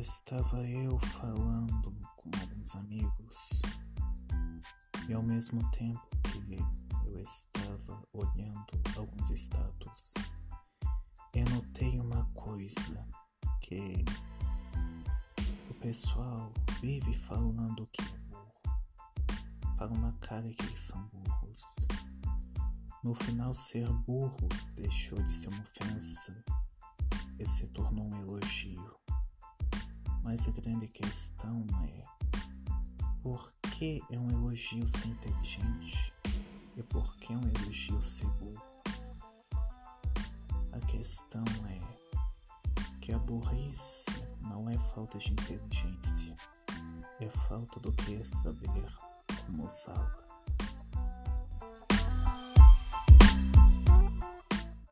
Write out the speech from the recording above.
estava eu falando com alguns amigos e ao mesmo tempo que eu estava olhando alguns status, eu notei uma coisa que o pessoal vive falando que é burro, falam na cara que eles são burros. No final, ser burro deixou de ser uma ofensa e se tornou um elogio. Mas a grande questão é por que é um elogio ser inteligente e por que é um elogio ser burro? A questão é que a burrice não é falta de inteligência, é falta do que é saber como usá-la.